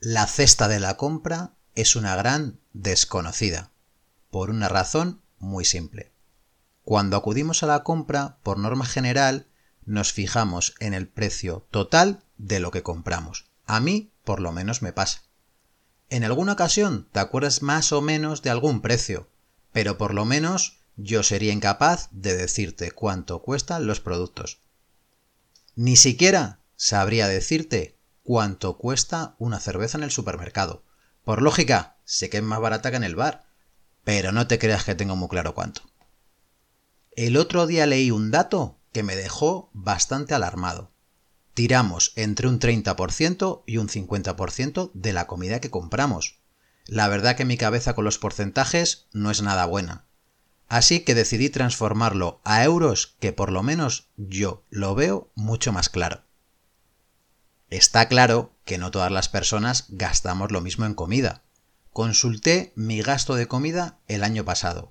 La cesta de la compra es una gran desconocida, por una razón muy simple. Cuando acudimos a la compra, por norma general, nos fijamos en el precio total de lo que compramos. A mí, por lo menos, me pasa. En alguna ocasión te acuerdas más o menos de algún precio, pero por lo menos yo sería incapaz de decirte cuánto cuestan los productos. Ni siquiera sabría decirte cuánto cuesta una cerveza en el supermercado. Por lógica, sé que es más barata que en el bar, pero no te creas que tengo muy claro cuánto. El otro día leí un dato que me dejó bastante alarmado. Tiramos entre un 30% y un 50% de la comida que compramos. La verdad que mi cabeza con los porcentajes no es nada buena. Así que decidí transformarlo a euros que por lo menos yo lo veo mucho más claro. Está claro que no todas las personas gastamos lo mismo en comida. Consulté mi gasto de comida el año pasado,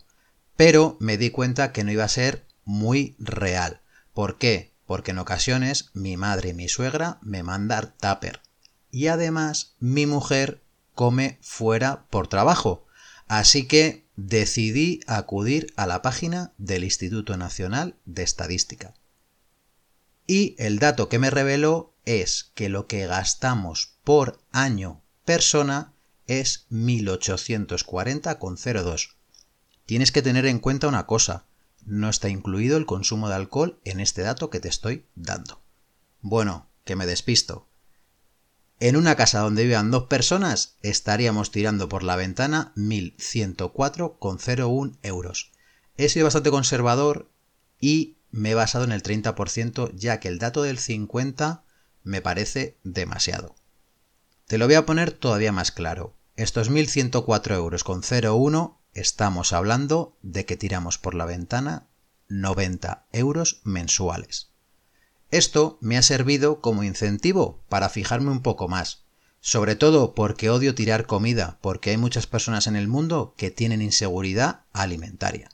pero me di cuenta que no iba a ser muy real. ¿Por qué? Porque en ocasiones mi madre y mi suegra me mandan tupper. Y además mi mujer come fuera por trabajo. Así que decidí acudir a la página del Instituto Nacional de Estadística. Y el dato que me reveló es que lo que gastamos por año persona es 1840,02. Tienes que tener en cuenta una cosa, no está incluido el consumo de alcohol en este dato que te estoy dando. Bueno, que me despisto. En una casa donde vivan dos personas estaríamos tirando por la ventana 1.104,01 euros. He sido bastante conservador y me he basado en el 30% ya que el dato del 50 me parece demasiado. Te lo voy a poner todavía más claro. Estos 1.104 euros con 0,1 estamos hablando de que tiramos por la ventana 90 euros mensuales. Esto me ha servido como incentivo para fijarme un poco más, sobre todo porque odio tirar comida, porque hay muchas personas en el mundo que tienen inseguridad alimentaria.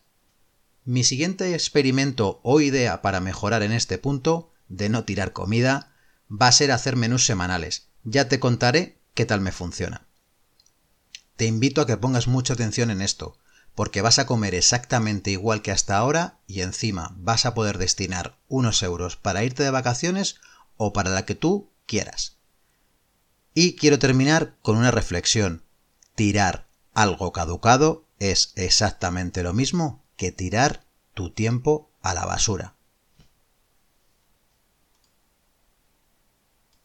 Mi siguiente experimento o idea para mejorar en este punto de no tirar comida va a ser hacer menús semanales. Ya te contaré qué tal me funciona. Te invito a que pongas mucha atención en esto, porque vas a comer exactamente igual que hasta ahora y encima vas a poder destinar unos euros para irte de vacaciones o para la que tú quieras. Y quiero terminar con una reflexión. Tirar algo caducado es exactamente lo mismo que tirar tu tiempo a la basura.